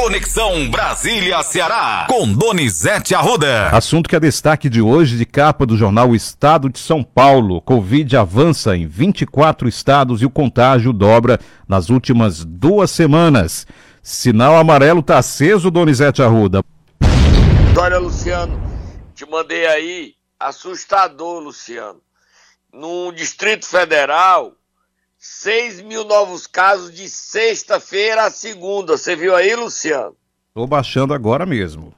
Conexão Brasília-Ceará, com Donizete Arruda. Assunto que é destaque de hoje de capa do jornal Estado de São Paulo. Covid avança em 24 estados e o contágio dobra nas últimas duas semanas. Sinal amarelo tá aceso, Donizete Arruda. Olha, Luciano, te mandei aí, assustador, Luciano. No Distrito Federal, 6 mil novos casos de sexta-feira a segunda. Você viu aí, Luciano? Estou baixando agora mesmo.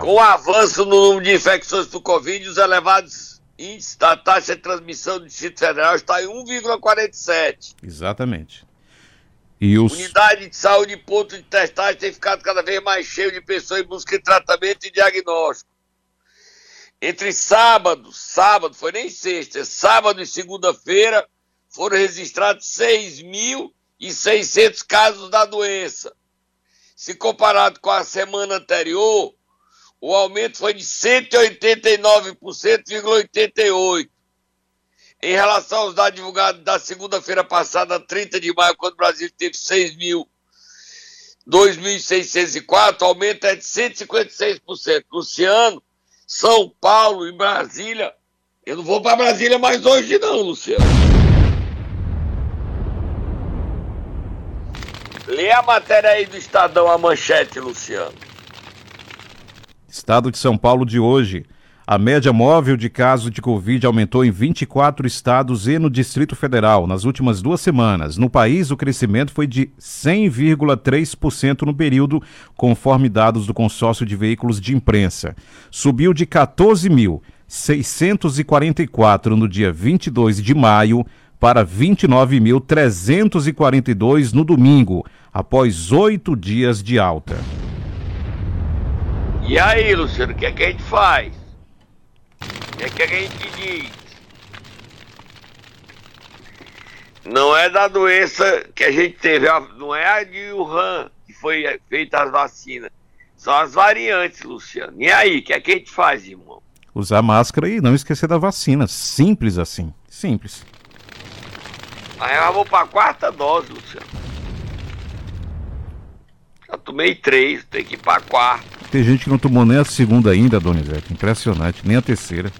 Com o avanço no número de infecções por Covid, os elevados índices da taxa de transmissão do Distrito Federal está em 1,47. Exatamente. E os... Unidade de saúde e ponto de testagem tem ficado cada vez mais cheio de pessoas em busca de tratamento e diagnóstico. Entre sábado, sábado, foi nem sexta, sábado e segunda-feira, foram registrados 6.600 casos da doença. Se comparado com a semana anterior, o aumento foi de 189,88%. Em relação aos dados divulgados da segunda-feira passada, 30 de maio, quando o Brasil teve 2.604, o aumento é de 156%. Luciano, São Paulo e Brasília. Eu não vou para Brasília mais hoje, não, Luciano. Lê a matéria aí do Estadão, a manchete, Luciano. Estado de São Paulo de hoje. A média móvel de casos de Covid aumentou em 24 estados e no Distrito Federal nas últimas duas semanas. No país, o crescimento foi de 100,3% no período, conforme dados do consórcio de veículos de imprensa. Subiu de 14.644 no dia 22 de maio para 29.342 no domingo, após oito dias de alta. E aí, Luciano, o que, é que a gente faz? O que, é que a gente diz? Não é da doença que a gente teve, não é a de Wuhan que foi feita as vacinas. São as variantes, Luciano. E aí, o que é que a gente faz, irmão? Usar máscara e não esquecer da vacina. Simples assim. Simples. Mas eu vou pra quarta dose, Luciano. Já tomei três, tem que ir pra quarta. Tem gente que não tomou nem a segunda ainda, Donizete. Impressionante, nem a terceira.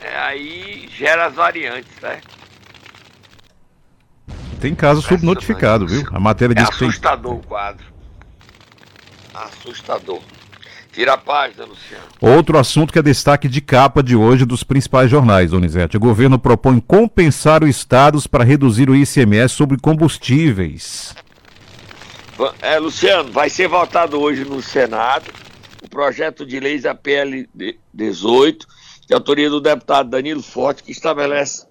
É, aí gera as variantes, né? Tem caso subnotificado, viu? A matéria é diz que tem... assustador o quadro. Assustador. Tira a página, Luciano. Outro assunto que é destaque de capa de hoje dos principais jornais, Donizete. O governo propõe compensar os estados para reduzir o ICMS sobre combustíveis. É, Luciano, vai ser votado hoje no Senado o projeto de leis APL 18, de autoria do deputado Danilo Forte, que estabelece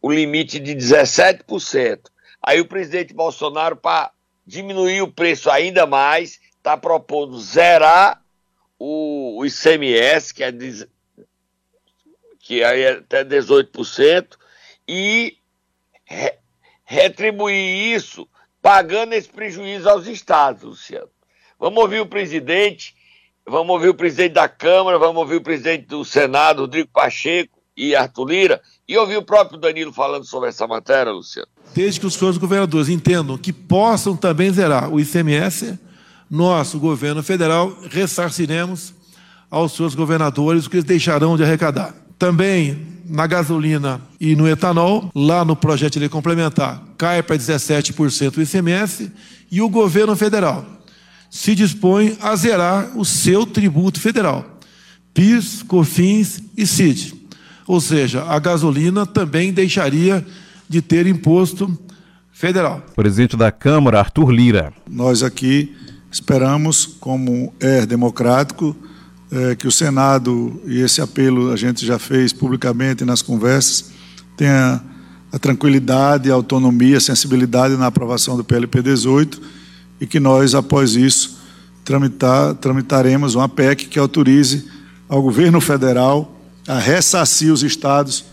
o limite de 17%. Aí o presidente Bolsonaro, para diminuir o preço ainda mais, está propondo zerar o, o ICMS, que é, que é até 18%, e re, retribuir isso pagando esse prejuízo aos estados, Luciano. Vamos ouvir o presidente, vamos ouvir o presidente da Câmara, vamos ouvir o presidente do Senado, Rodrigo Pacheco e Arthur Lira, e ouvir o próprio Danilo falando sobre essa matéria, Luciano. Desde que os senhores governadores entendam que possam também zerar o ICMS, nós, o governo federal, ressarciremos aos seus governadores o que eles deixarão de arrecadar. Também na gasolina e no etanol, lá no projeto de lei complementar, cai para 17% o ICMS e o governo federal se dispõe a zerar o seu tributo federal, PIS, COFINS e CID. Ou seja, a gasolina também deixaria de ter imposto federal. Presidente da Câmara, Arthur Lira. Nós aqui Esperamos, como é democrático, é, que o Senado, e esse apelo a gente já fez publicamente nas conversas, tenha a tranquilidade, a autonomia, a sensibilidade na aprovação do PLP 18 e que nós, após isso, tramitar, tramitaremos uma PEC que autorize ao governo federal a ressarcir os estados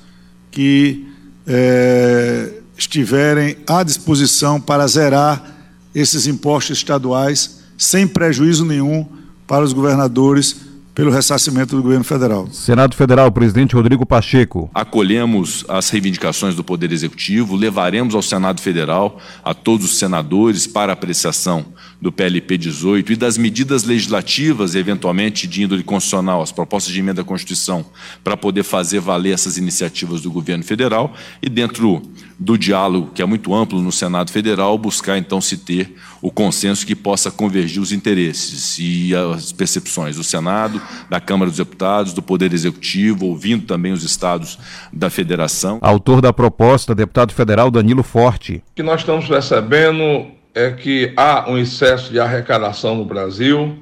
que é, estiverem à disposição para zerar esses impostos estaduais sem prejuízo nenhum para os governadores pelo ressarcimento do governo federal. Senado Federal, presidente Rodrigo Pacheco. Acolhemos as reivindicações do Poder Executivo, levaremos ao Senado Federal a todos os senadores para apreciação do PLP 18 e das medidas legislativas, eventualmente de índole constitucional, as propostas de emenda à Constituição, para poder fazer valer essas iniciativas do governo federal e, dentro do diálogo, que é muito amplo no Senado Federal, buscar então se ter o consenso que possa convergir os interesses e as percepções do Senado, da Câmara dos Deputados, do Poder Executivo, ouvindo também os estados da federação. Autor da proposta, deputado federal Danilo Forte. O que nós estamos percebendo é que há um excesso de arrecadação no Brasil.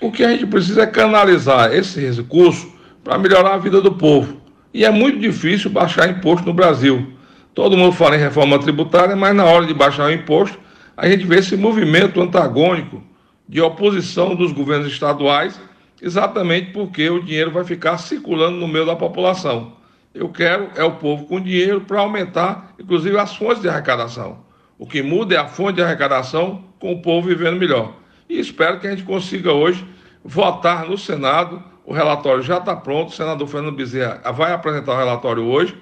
O que a gente precisa é canalizar esse recurso para melhorar a vida do povo. E é muito difícil baixar imposto no Brasil. Todo mundo fala em reforma tributária, mas na hora de baixar o imposto, a gente vê esse movimento antagônico de oposição dos governos estaduais, exatamente porque o dinheiro vai ficar circulando no meio da população. Eu quero é o povo com dinheiro para aumentar, inclusive, as fontes de arrecadação. O que muda é a fonte de arrecadação com o povo vivendo melhor. E espero que a gente consiga hoje votar no Senado. O relatório já está pronto, o senador Fernando Bezerra vai apresentar o relatório hoje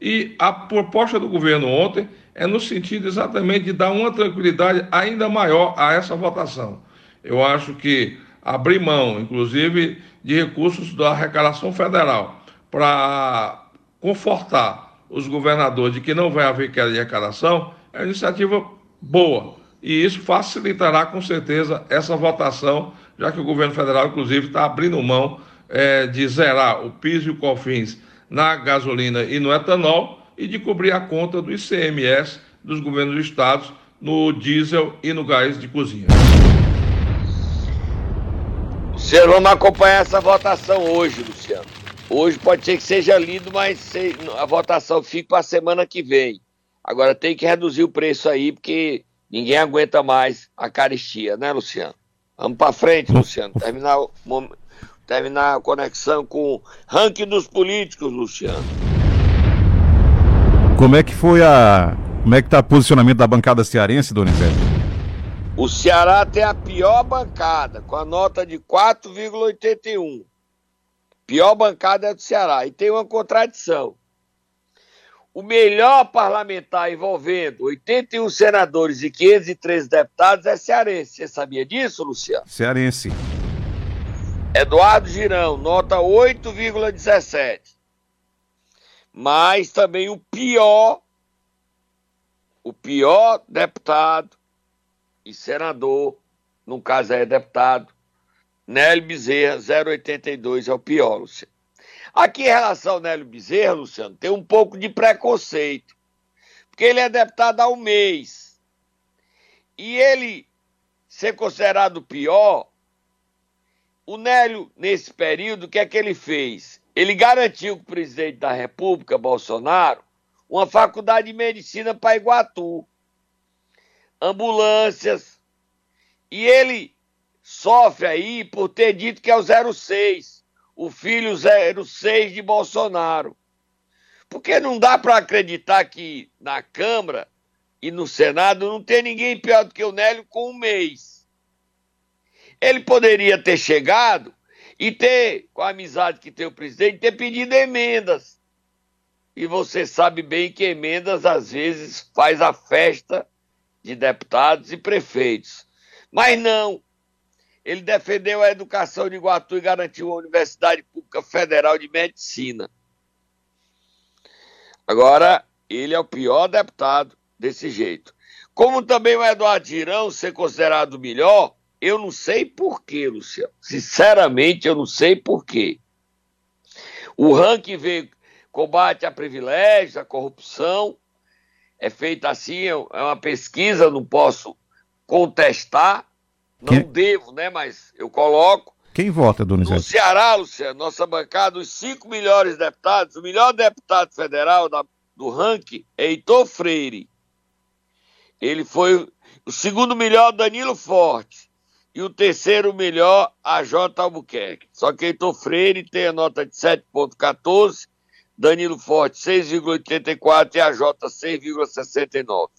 e a proposta do governo ontem é no sentido exatamente de dar uma tranquilidade ainda maior a essa votação. Eu acho que abrir mão, inclusive, de recursos da arrecadação federal para confortar os governadores de que não vai haver queda de arrecadação é uma iniciativa boa. E isso facilitará com certeza essa votação, já que o governo federal, inclusive, está abrindo mão é, de zerar o PIS e o COFINS na gasolina e no etanol e de cobrir a conta do ICMS dos governos do estados no diesel e no gás de cozinha. Luciano, vamos acompanhar essa votação hoje, Luciano. Hoje pode ser que seja lido, mas a votação fica para a semana que vem. Agora tem que reduzir o preço aí, porque ninguém aguenta mais a caristia, né, Luciano? Vamos para frente, Luciano. Terminar terminar a conexão com o ranking dos políticos, Luciano. Como é que foi a. Como é que tá o posicionamento da bancada cearense, Donizete? O Ceará tem a pior bancada, com a nota de 4,81. Pior bancada é do Ceará. E tem uma contradição. O melhor parlamentar envolvendo 81 senadores e 513 deputados é cearense. Você sabia disso, Luciano? Cearense. Eduardo Girão, nota 8,17. Mas também o pior, o pior deputado e senador, no caso é deputado, Nélio Bezerra, 0,82 é o pior, Luciano. Aqui em relação ao Nélio Bezerra, Luciano, tem um pouco de preconceito. Porque ele é deputado há um mês. E ele ser considerado pior o Nélio, nesse período, o que é que ele fez? Ele garantiu para o presidente da República, Bolsonaro, uma faculdade de medicina para Iguatu, ambulâncias, e ele sofre aí por ter dito que é o 06, o filho 06 de Bolsonaro. Porque não dá para acreditar que na Câmara e no Senado não tem ninguém pior do que o Nélio com um mês. Ele poderia ter chegado e ter, com a amizade que tem o presidente, ter pedido emendas. E você sabe bem que emendas às vezes faz a festa de deputados e prefeitos. Mas não. Ele defendeu a educação de Iguatu e garantiu a Universidade Pública Federal de Medicina. Agora, ele é o pior deputado desse jeito. Como também o Eduardo Girão ser considerado o melhor, eu não sei porquê, Luciano. Sinceramente, eu não sei porquê. O ranking vê combate a privilégios, a corrupção. É feita assim, é uma pesquisa, não posso contestar. Não Quem... devo, né? Mas eu coloco. Quem vota, Donizete? No Ceará, Luciano, nossa bancada, os cinco melhores deputados, o melhor deputado federal da, do ranking é Heitor Freire. Ele foi o segundo melhor, Danilo Forte e o terceiro melhor, a J. Albuquerque. Só que Heitor Freire tem a nota de 7,14, Danilo Forte 6,84 e a J 6,69.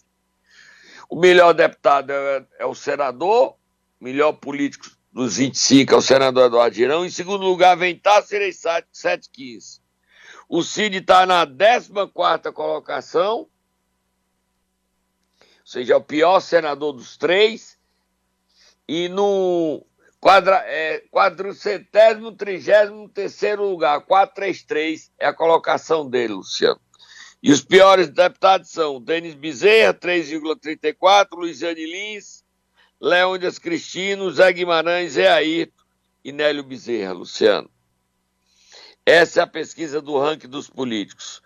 O melhor deputado é, é, o senador, melhor político dos 25 é o senador Eduardo Girão. Em segundo lugar vem Tasso Ereissati, 715. O Cid está na 14 colocação, ou seja, é o pior senador dos três. E no quadra, é, quadrocentésimo, trigésimo terceiro lugar, 433 é a colocação dele, Luciano. E os piores deputados são Denis Bezerra, 3,34, Luiziane Lins, Leônidas Cristino, Zé Guimarães, Zé Ayrton e Nélio Bezerra, Luciano. Essa é a pesquisa do ranking dos políticos.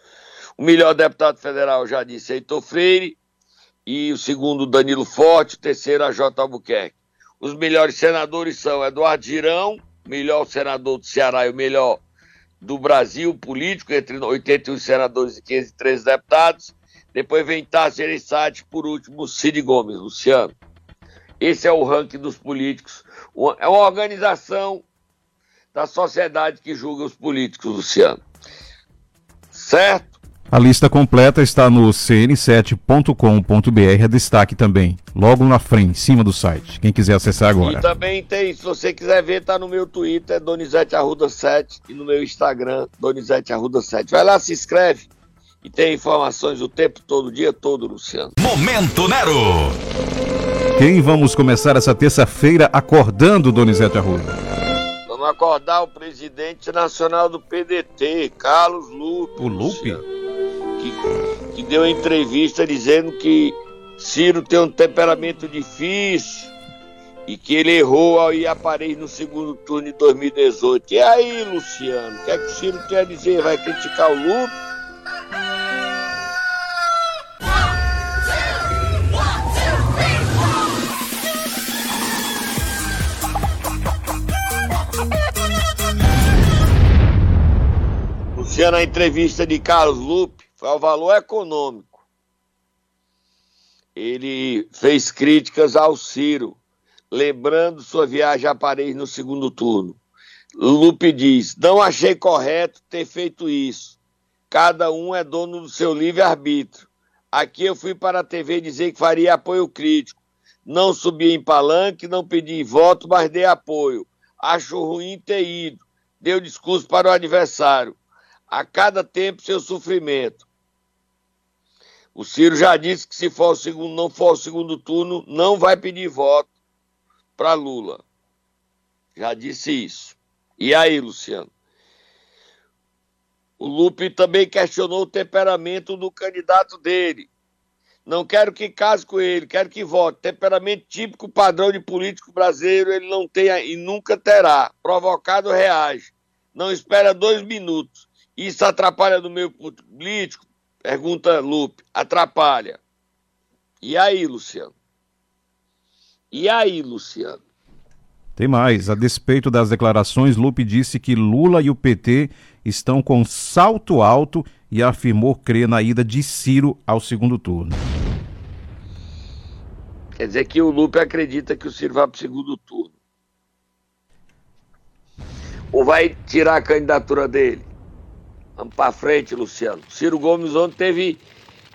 O melhor deputado federal, já disse, Heitor Freire, e o segundo, Danilo Forte, o terceiro, a J. Albuquerque. Os melhores senadores são Eduardo Girão, melhor senador do Ceará e o melhor do Brasil político, entre 81 senadores e 513 deputados. Depois vem Tassi Ereissati, por último, Cid Gomes, Luciano. Esse é o ranking dos políticos. É uma organização da sociedade que julga os políticos, Luciano. Certo? A lista completa está no cn7.com.br, a destaque também, logo na frente, em cima do site. Quem quiser acessar agora. E também tem, se você quiser ver, tá no meu Twitter, Donizete Arruda 7, e no meu Instagram, Donizete Arruda 7. Vai lá, se inscreve e tem informações o tempo todo, o dia todo, Luciano. Momento Nero! Quem vamos começar essa terça-feira acordando, Donizete Arruda? Vamos acordar o presidente nacional do PDT, Carlos Lupe. O Lupe? que, que deu entrevista dizendo que Ciro tem um temperamento difícil e que ele errou ao ir a Paris no segundo turno de 2018. E aí, Luciano, o que é que o Ciro tem a dizer? Vai criticar o Lupe? Luciano, a entrevista de Carlos Lupe foi ao valor econômico. Ele fez críticas ao Ciro, lembrando sua viagem a Paris no segundo turno. Lupe diz: Não achei correto ter feito isso. Cada um é dono do seu livre-arbítrio. Aqui eu fui para a TV dizer que faria apoio crítico. Não subi em palanque, não pedi voto, mas dei apoio. Acho ruim ter ido. Deu discurso para o adversário a cada tempo seu sofrimento. O Ciro já disse que se for o segundo, não for o segundo turno, não vai pedir voto para Lula. Já disse isso. E aí, Luciano? O Lupe também questionou o temperamento do candidato dele. Não quero que case com ele, quero que vote. Temperamento típico padrão de político brasileiro ele não tem e nunca terá. Provocado reage. Não espera dois minutos. Isso atrapalha no meio político? Pergunta Lupe. Atrapalha. E aí, Luciano? E aí, Luciano? Tem mais. A despeito das declarações, Lupe disse que Lula e o PT estão com salto alto e afirmou crer na ida de Ciro ao segundo turno. Quer dizer que o Lupe acredita que o Ciro vai para o segundo turno. Ou vai tirar a candidatura dele? Vamos para frente, Luciano. Ciro Gomes ontem teve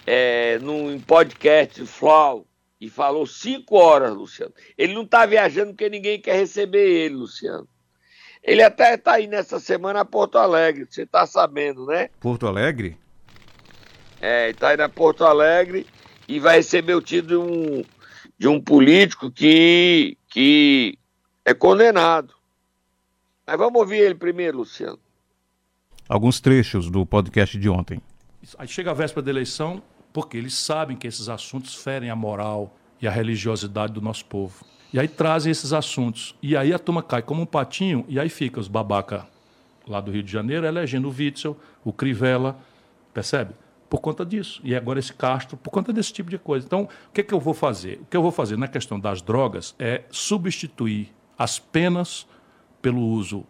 é, num podcast Flow e falou cinco horas, Luciano. Ele não está viajando porque ninguém quer receber ele, Luciano. Ele até está aí nessa semana a Porto Alegre, você está sabendo, né? Porto Alegre? É, está aí na Porto Alegre e vai receber o título de um, de um político que, que é condenado. Mas vamos ouvir ele primeiro, Luciano alguns trechos do podcast de ontem. Aí chega a véspera da eleição, porque eles sabem que esses assuntos ferem a moral e a religiosidade do nosso povo. E aí trazem esses assuntos. E aí a turma cai como um patinho, e aí fica os babaca lá do Rio de Janeiro elegendo o Witzel, o Crivella, percebe? Por conta disso. E agora esse Castro, por conta desse tipo de coisa. Então, o que, é que eu vou fazer? O que eu vou fazer na questão das drogas é substituir as penas pelo uso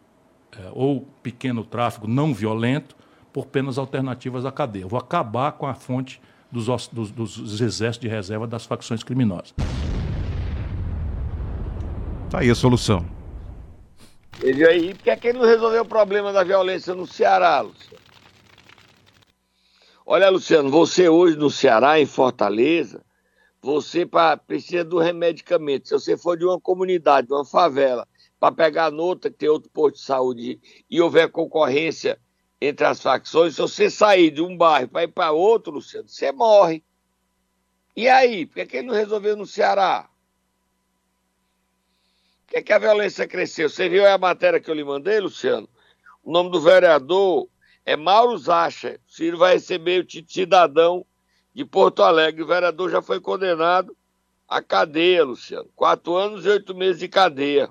ou pequeno tráfico não violento por penas alternativas à cadeia. Eu vou acabar com a fonte dos, dos, dos exércitos de reserva das facções criminosas. Tá aí a solução. E aí, por que, é que ele não resolveu o problema da violência no Ceará, Luciano? Olha, Luciano, você hoje no Ceará, em Fortaleza, você pra, precisa do remedicamento. Se você for de uma comunidade, de uma favela, para pegar nota, que tem outro posto de saúde, e houver concorrência entre as facções, se você sair de um bairro para ir para outro, Luciano, você morre. E aí, por que, que ele não resolveu no Ceará? Por que, que a violência cresceu? Você viu a matéria que eu lhe mandei, Luciano? O nome do vereador é Mauro Zacha. O Ciro vai receber o título cidadão de Porto Alegre. O vereador já foi condenado à cadeia, Luciano. Quatro anos e oito meses de cadeia.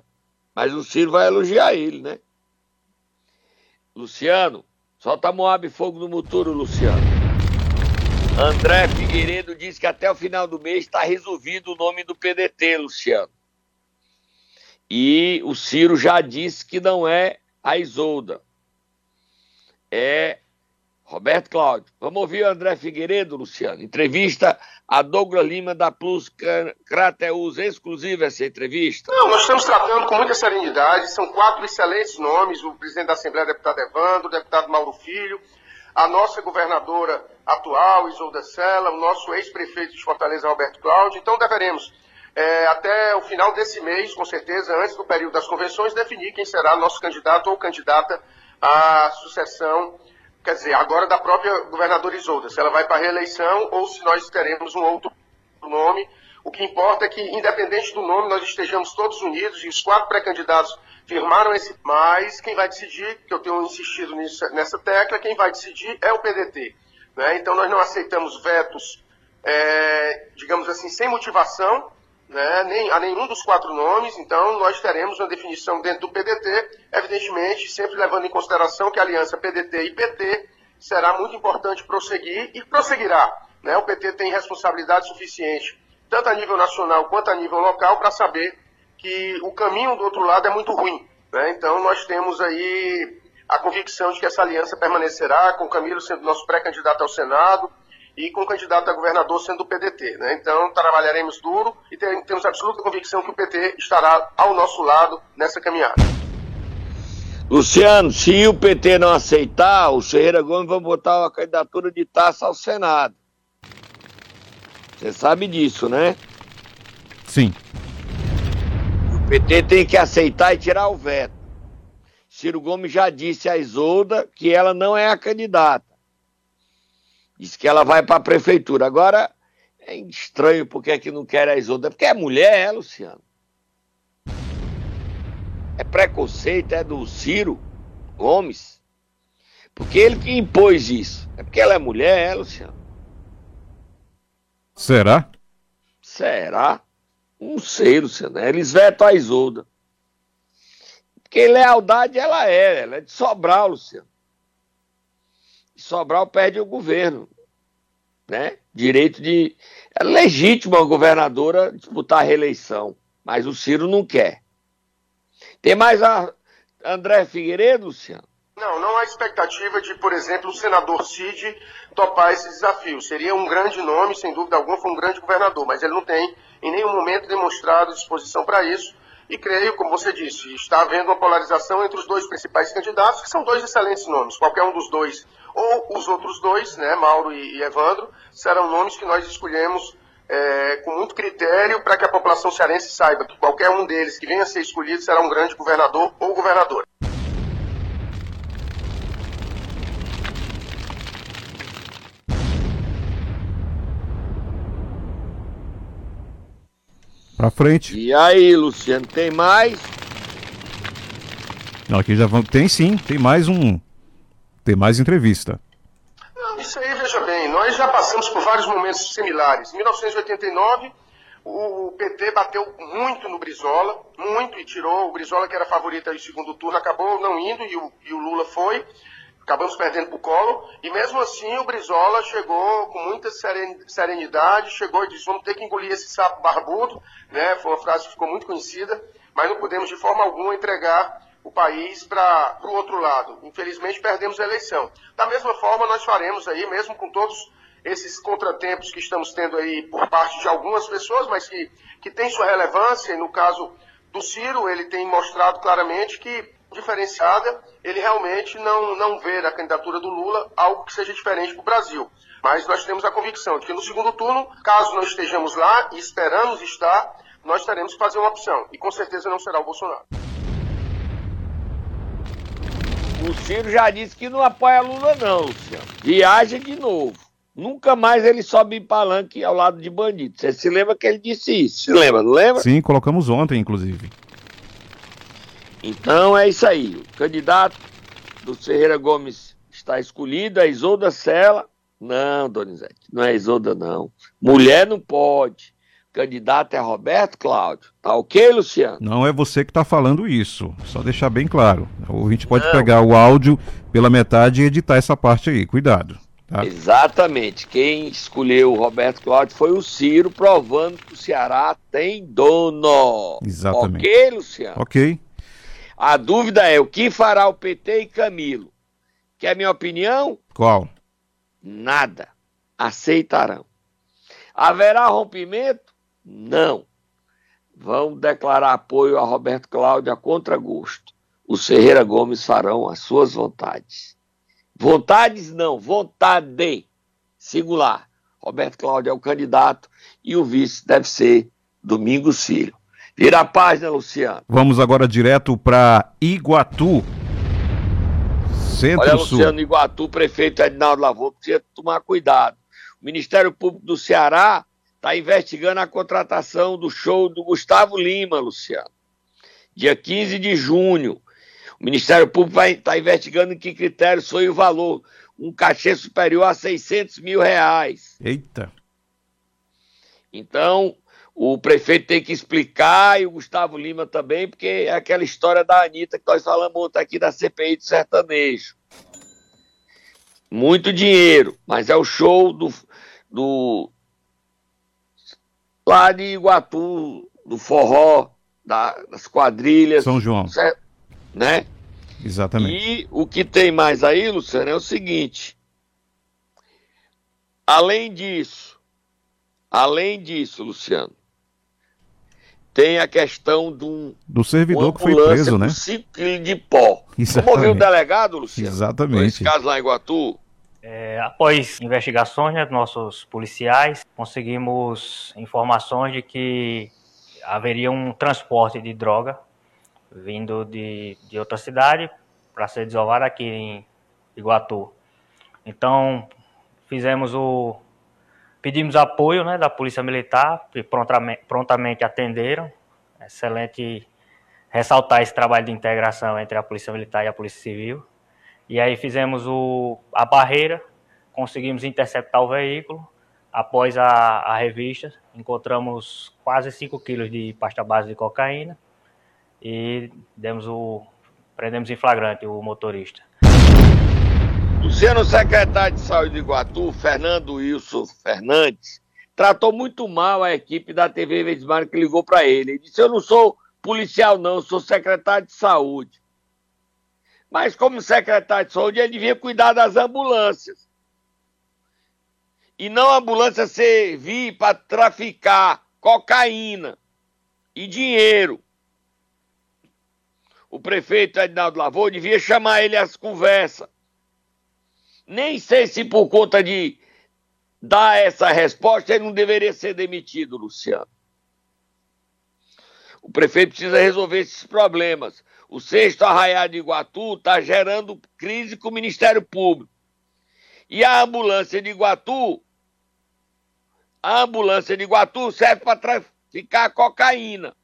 Mas o Ciro vai elogiar ele, né? Luciano, solta Moab Fogo no Muturo, Luciano. André Figueiredo diz que até o final do mês está resolvido o nome do PDT, Luciano. E o Ciro já disse que não é a Isolda é Roberto Cláudio. Vamos ouvir o André Figueiredo, Luciano. Entrevista a Douglas Lima da Plus Crateus, exclusiva essa entrevista. Não, nós estamos tratando com muita serenidade. São quatro excelentes nomes: o presidente da Assembleia, deputado Evandro, o deputado Mauro Filho, a nossa governadora atual, Isolda Sela, o nosso ex-prefeito de Fortaleza, Roberto Cláudio. Então deveremos. É, até o final desse mês, com certeza, antes do período das convenções, definir quem será nosso candidato ou candidata a sucessão, quer dizer, agora da própria governadora Isolda, se ela vai para a reeleição ou se nós teremos um outro nome. O que importa é que, independente do nome, nós estejamos todos unidos e os quatro pré-candidatos firmaram esse. Mas quem vai decidir, que eu tenho insistido nessa tecla, quem vai decidir é o PDT. Né? Então nós não aceitamos vetos, é, digamos assim, sem motivação né, nem, a nenhum dos quatro nomes, então nós teremos uma definição dentro do PDT, evidentemente, sempre levando em consideração que a aliança PDT e PT será muito importante prosseguir e prosseguirá. Né? O PT tem responsabilidade suficiente, tanto a nível nacional quanto a nível local, para saber que o caminho do outro lado é muito ruim. Né? Então nós temos aí a convicção de que essa aliança permanecerá, com o Camilo sendo nosso pré-candidato ao Senado, e com o candidato a governador sendo o PDT. Né? Então, trabalharemos duro e temos absoluta convicção que o PT estará ao nosso lado nessa caminhada. Luciano, se o PT não aceitar, o Ferreira Gomes vai botar a candidatura de taça ao Senado. Você sabe disso, né? Sim. O PT tem que aceitar e tirar o veto. Ciro Gomes já disse a Isolda que ela não é a candidata. Diz que ela vai para a prefeitura. Agora, é estranho porque é que não quer a Isolda. Porque é mulher, é, Luciano? É preconceito, é do Ciro Gomes. Porque ele que impôs isso. É porque ela é mulher, é, Luciano? Será? Será? Não sei, Luciano. Eles vetam a Isolda. Porque lealdade ela é, ela é de Sobral, Luciano. Sobral perde o governo, né? Direito de é legítimo a governadora disputar a reeleição, mas o Ciro não quer. Tem mais a André Figueiredo, Luciano? Não, não há expectativa de, por exemplo, o senador Cid topar esse desafio. Seria um grande nome, sem dúvida alguma, foi um grande governador, mas ele não tem em nenhum momento demonstrado disposição para isso. E creio, como você disse, está havendo uma polarização entre os dois principais candidatos, que são dois excelentes nomes. Qualquer um dos dois, ou os outros dois, né, Mauro e, Evandro, serão nomes que nós escolhemos é, com muito critério para que a população cearense saiba que qualquer um deles que venha a ser escolhido será um grande governador ou governadora. Pra frente. E aí, Luciano, tem mais? Não, aqui já vamos. Tem sim, tem mais um. Tem mais entrevista. Isso aí, veja bem, nós já passamos por vários momentos similares. Em 1989, o PT bateu muito no Brizola, muito, e tirou o Brizola, que era favorito aí segundo turno, acabou não indo e o, e o Lula foi acabamos perdendo para o Collor, e mesmo assim o Brizola chegou com muita serenidade, chegou e disse, vamos ter que engolir esse sapo barbudo, né? foi uma frase que ficou muito conhecida, mas não podemos de forma alguma entregar o país para o outro lado. Infelizmente perdemos a eleição. Da mesma forma nós faremos aí, mesmo com todos esses contratempos que estamos tendo aí por parte de algumas pessoas, mas que, que tem sua relevância, e no caso do Ciro, ele tem mostrado claramente que diferenciada, ele realmente não, não vê na candidatura do Lula algo que seja diferente para o Brasil. Mas nós temos a convicção de que no segundo turno, caso não estejamos lá e esperamos estar, nós teremos que fazer uma opção. E com certeza não será o Bolsonaro. O Ciro já disse que não apoia Lula, não, Luciano. Viaja de novo. Nunca mais ele sobe em palanque ao lado de bandido. Você se lembra que ele disse isso? Se lembra, não lembra? Sim, colocamos ontem, inclusive. Então é isso aí. O candidato do Ferreira Gomes está escolhido, é Isolda Sela. Não, Donizete, não é Isolda, não. Mulher não pode. Candidato é Roberto Cláudio. Tá ok, Luciano? Não é você que está falando isso. Só deixar bem claro. O ouvinte pode não. pegar o áudio pela metade e editar essa parte aí. Cuidado. Tá? Exatamente. Quem escolheu o Roberto Cláudio foi o Ciro, provando que o Ceará tem dono. Exatamente. Ok, Luciano? Ok. A dúvida é o que fará o PT e Camilo? Quer minha opinião? Qual? Nada. Aceitarão. Haverá rompimento? Não. Vão declarar apoio a Roberto Cláudio a contragosto. Os Ferreira Gomes farão as suas vontades. Vontades não, vontade. Singular. Roberto Cláudio é o candidato e o vice deve ser Domingos Filho. Vira a página, Luciano. Vamos agora direto para Iguatu. Centro-Sul. Olha, Luciano, Iguatu, prefeito Edinaldo Lavô, precisa tomar cuidado. O Ministério Público do Ceará está investigando a contratação do show do Gustavo Lima, Luciano. Dia 15 de junho. O Ministério Público vai estar tá investigando em que critérios foi o valor. Um cachê superior a 600 mil reais. Eita. Então, o prefeito tem que explicar e o Gustavo Lima também, porque é aquela história da Anitta que nós falamos ontem aqui da CPI do sertanejo. Muito dinheiro, mas é o show do, do lá de Iguatu, do forró, da, das quadrilhas. São João. Certo? Né? Exatamente. E o que tem mais aí, Luciano, é o seguinte. Além disso, além disso, Luciano, tem a questão de um, do servidor que foi preso, né? 5 quilos de pó. Exatamente. Como ouviu o delegado, Luciano? Exatamente. Esse caso lá em Iguatu. É, após investigações né, nossos policiais, conseguimos informações de que haveria um transporte de droga vindo de, de outra cidade para ser desovado aqui em Iguatu. Então, fizemos o. Pedimos apoio né, da Polícia Militar, que prontamente, prontamente atenderam. Excelente ressaltar esse trabalho de integração entre a Polícia Militar e a Polícia Civil. E aí fizemos o, a barreira, conseguimos interceptar o veículo. Após a, a revista, encontramos quase 5 quilos de pasta base de cocaína e demos o prendemos em flagrante o motorista. Luciano, secretário de saúde de Iguatu, Fernando Wilson Fernandes, tratou muito mal a equipe da TV Vesmar que ligou para ele. Ele disse: Eu não sou policial, não, sou secretário de saúde. Mas, como secretário de saúde, ele devia cuidar das ambulâncias. E não a ambulância servir para traficar cocaína e dinheiro o prefeito Edinaldo Lavô devia chamar ele às conversas. Nem sei se por conta de dar essa resposta ele não deveria ser demitido, Luciano. O prefeito precisa resolver esses problemas. O sexto arraiado de Iguatu está gerando crise com o Ministério Público. E a ambulância de Iguatu, a ambulância de Iguatu serve para traficar cocaína.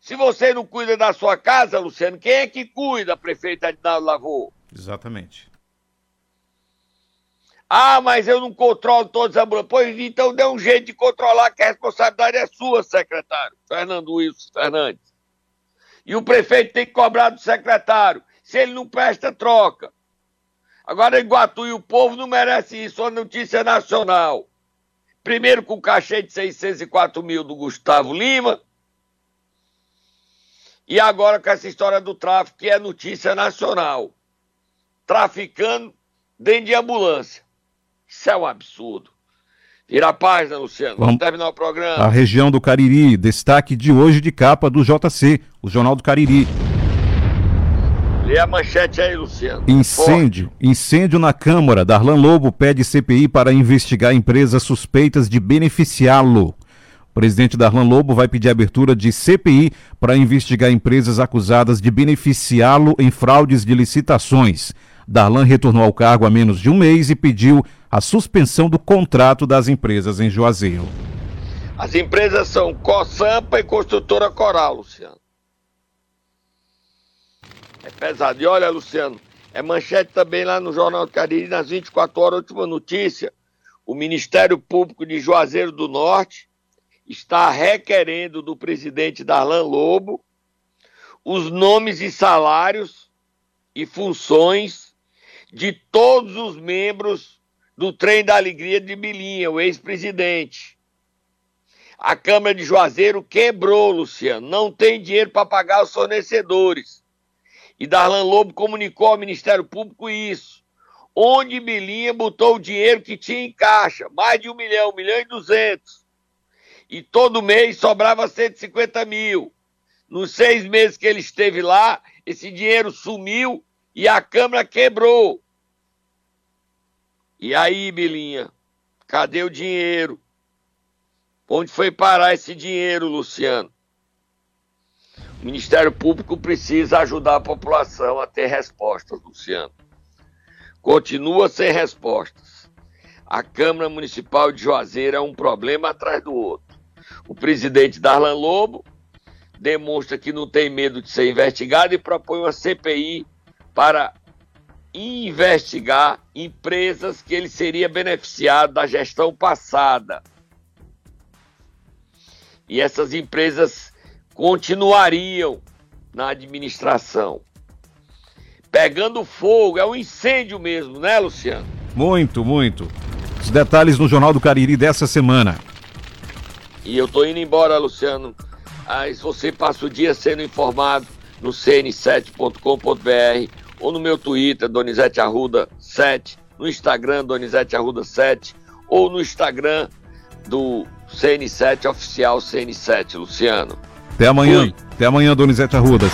Se você não cuida da sua casa, Luciano, quem é que cuida, prefeito Adinaldo Lavô? Exatamente. Ah, mas eu não controlo todos os ambulantes. Pois então dê um jeito de controlar, que a responsabilidade é sua, secretário. Fernando Wilson Fernandes. E o prefeito tem que cobrar do secretário. Se ele não presta, troca. Agora, Iguatu e o povo não merece isso. Uma notícia nacional. Primeiro com o cachê de 604 mil do Gustavo Lima e agora com essa história do tráfico, que é notícia nacional. Traficando dentro de ambulância. Isso é um absurdo. Vira a página, Luciano. Vamos, Vamos terminar o programa. A região do Cariri, destaque de hoje de capa do JC, o Jornal do Cariri. Lê a manchete aí, Luciano. Incêndio. Forte. Incêndio na Câmara. Darlan Lobo pede CPI para investigar empresas suspeitas de beneficiá-lo. O presidente Darlan Lobo vai pedir abertura de CPI para investigar empresas acusadas de beneficiá-lo em fraudes de licitações. Darlan retornou ao cargo há menos de um mês e pediu a suspensão do contrato das empresas em Juazeiro. As empresas são Cosampa e Construtora Coral, Luciano. É pesado. E olha, Luciano, é manchete também lá no Jornal do Cariri, nas 24 horas, última notícia. O Ministério Público de Juazeiro do Norte está requerendo do presidente Darlan Lobo os nomes e salários e funções de todos os membros do Trem da Alegria de Bilinha, o ex-presidente. A Câmara de Juazeiro quebrou, Luciano, não tem dinheiro para pagar os fornecedores. E Darlan Lobo comunicou ao Ministério Público isso. Onde Bilinha botou o dinheiro que tinha em caixa, mais de um milhão, um milhão e duzentos e todo mês sobrava 150 mil. Nos seis meses que ele esteve lá, esse dinheiro sumiu e a Câmara quebrou. E aí, Bilinha, cadê o dinheiro? Onde foi parar esse dinheiro, Luciano? O Ministério Público precisa ajudar a população a ter respostas, Luciano. Continua sem respostas. A Câmara Municipal de Juazeiro é um problema atrás do outro. O presidente Darlan Lobo demonstra que não tem medo de ser investigado e propõe uma CPI para investigar empresas que ele seria beneficiado da gestão passada. E essas empresas continuariam na administração. Pegando fogo, é um incêndio mesmo, né, Luciano? Muito, muito. Os detalhes no Jornal do Cariri dessa semana. E eu tô indo embora, Luciano. Aí você passa o dia sendo informado no cn7.com.br ou no meu Twitter, Donizete Arruda 7, no Instagram, Donizete Arruda 7, ou no Instagram do CN7 Oficial CN7, Luciano. Até amanhã. Fui. Até amanhã, Donizete Arruda.